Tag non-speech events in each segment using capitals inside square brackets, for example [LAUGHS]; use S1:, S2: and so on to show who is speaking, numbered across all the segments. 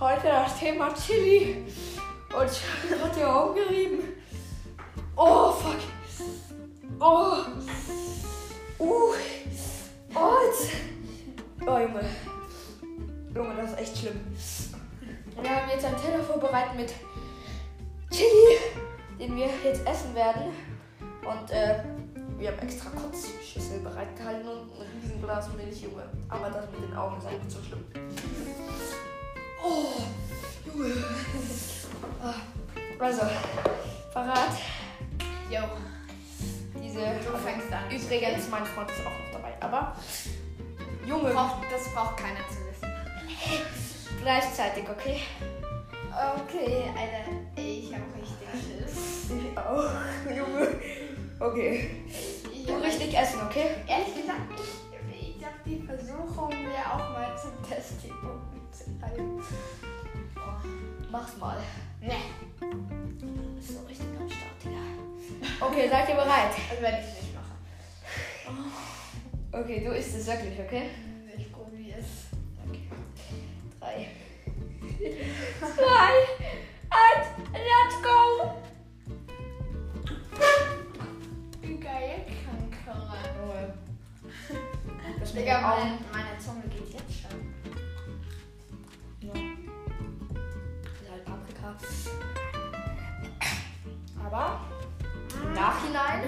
S1: heute das Thema Chili. Und ich hat die Augen gerieben. Oh, fuck. Oh. Uh. Jetzt. Oh, Junge. Junge, das ist echt schlimm. Wir haben jetzt einen Teller vorbereitet mit Chili, den wir jetzt essen werden. Und äh, wir haben extra Kotzschüssel bereitgehalten und ein Riesenglas Milch, Junge. Aber das mit den Augen ist einfach zu schlimm. Oh, Junge. Ah, Also, Verrat.
S2: Jo,
S1: Diese.
S2: du fängst an.
S1: Übrigens, mein Freund ist auch noch dabei. Aber, Junge,
S2: Braucht, das braucht keiner zu wissen. [LAUGHS]
S1: gleichzeitig, okay?
S2: Okay, Alter, ich habe richtig Schiss.
S1: Ich auch, Junge. Okay. Du
S2: hab
S1: richtig essen, okay?
S2: Ehrlich gesagt, ich, die Versuchung, mir auch mal zum Test die Augen zu halten.
S1: Mach's mal.
S2: Ne,
S1: Ist so richtig am Start, Digga. Okay, seid ihr bereit?
S2: das werde ich nicht machen.
S1: Okay, du isst es wirklich, okay?
S2: Ich probiere es.
S1: Okay. Drei. Zwei. Eins. Let's go.
S2: Digga, meine, meine Zunge geht jetzt schon.
S1: Ja. Ist halt Paprika. Aber im Nachhinein.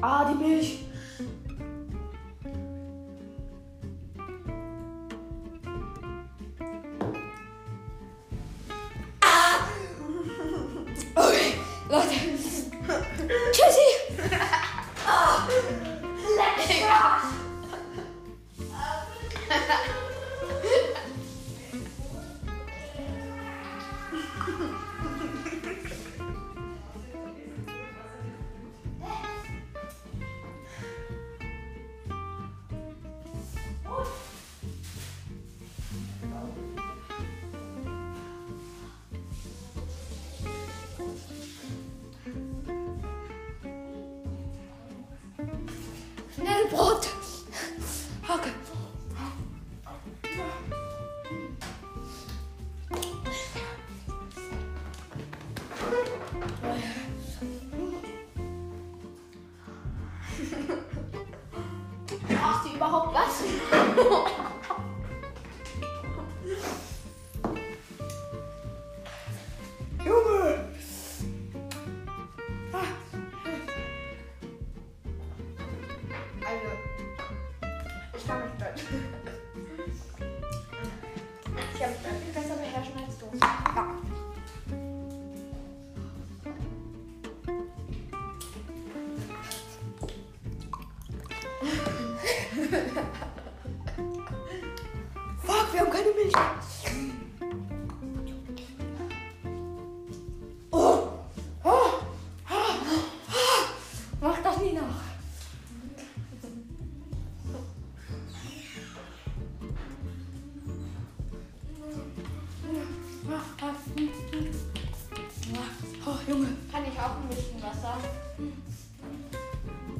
S1: Ah, die Milch. Ah! [LAUGHS] Okay, Leute.
S2: बहुत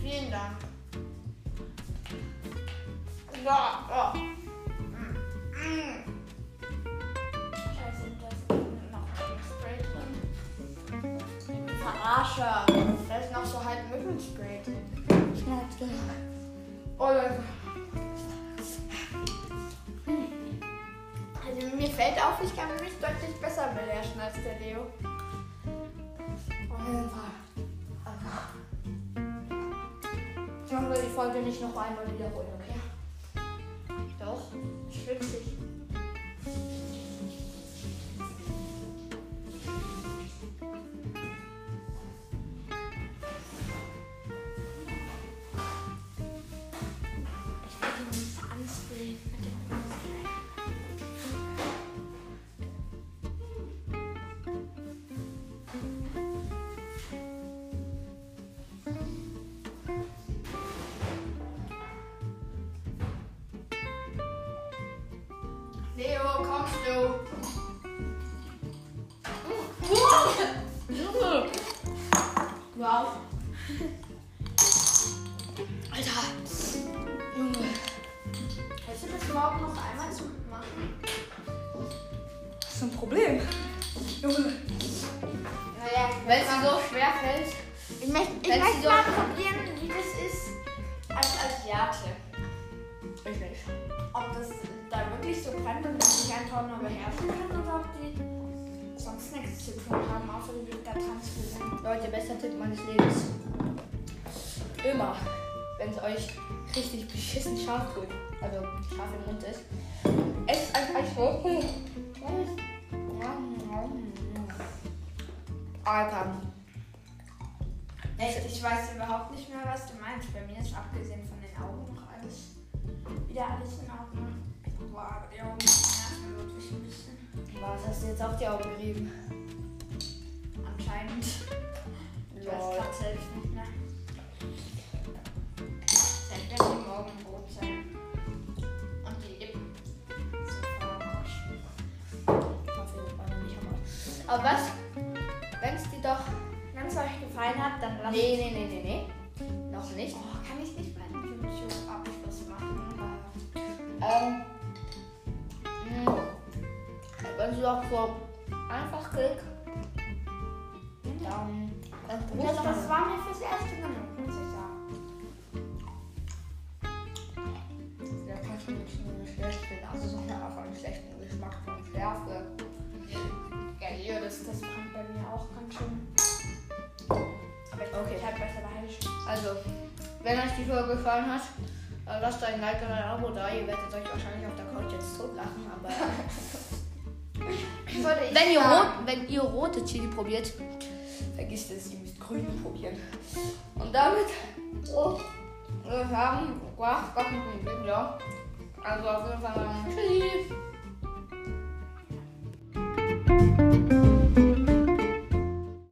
S2: Vielen Dank. Ja, ja. Mm. Scheiße, drin. Verarscher. Da ist noch so halb Mückenspray drin. Oh Leute. Also mir fällt auf, ich kann mich deutlich besser beherrschen als der Leo.
S1: Fall. Machen wir die Folge nicht noch einmal wiederholen, okay?
S2: Doch, schwitzig.
S1: Junge!
S2: Wow.
S1: Alter! Junge!
S2: Willst du das überhaupt noch einmal zu machen?
S3: ist ein Problem. Junge.
S2: Naja,
S1: Wenn es dir so schwer fällt.
S2: ich möchte, ich möchte
S1: so-
S2: mal probieren, wie das ist als Asiate.
S1: Ich nicht.
S2: Ob das da wirklich so brennt und dass ich einfach nur beherrschen kann oder ob die sonst nichts zu tun haben, außer die da tanzen.
S1: Leute, bester Tipp meines Lebens. Immer, wenn es euch richtig beschissen scharf tut, also scharf im Mund ist, esst ein Eiswürfel. Alter.
S2: Echt, ich weiß überhaupt nicht mehr, was du meinst. Bei mir ist abgesehen von den Augen noch alles wieder alles in Ordnung. Boah, aber die Augen nerven wirklich ein bisschen.
S1: Was hast du jetzt auf die Augen gerieben?
S2: Anscheinend. Ich weiß gerade selbst nicht mehr. Selbst wenn die Morgen rot sein. Und die Lippen. So verrauscht.
S1: Auf jeden Fall nicht am. Aber was? Du doch so einfach klick, dann kannst du
S2: Das, das war mir fürs erste genug, muss ich sagen.
S1: Ja, kannst du nicht schlecht also einfach einen schlechten Geschmack von Schärfe.
S2: Ja, hier, das, das brennt bei mir auch ganz schön. Aber ich
S1: Okay.
S2: halt besser behalten.
S1: Also, wenn euch die Folge gefallen hat, äh, lasst ein Like und ein Abo da. Ihr werdet euch wahrscheinlich auf der Couch jetzt totlachen, aber [LAUGHS] wenn ihr, rot, wenn ihr rote Chili probiert, vergisst es, ihr müsst grüne probieren. Und damit oh, wir haben, wow, Gott mit dem Video. Also auf jeden Fall, ähm, tschüssi.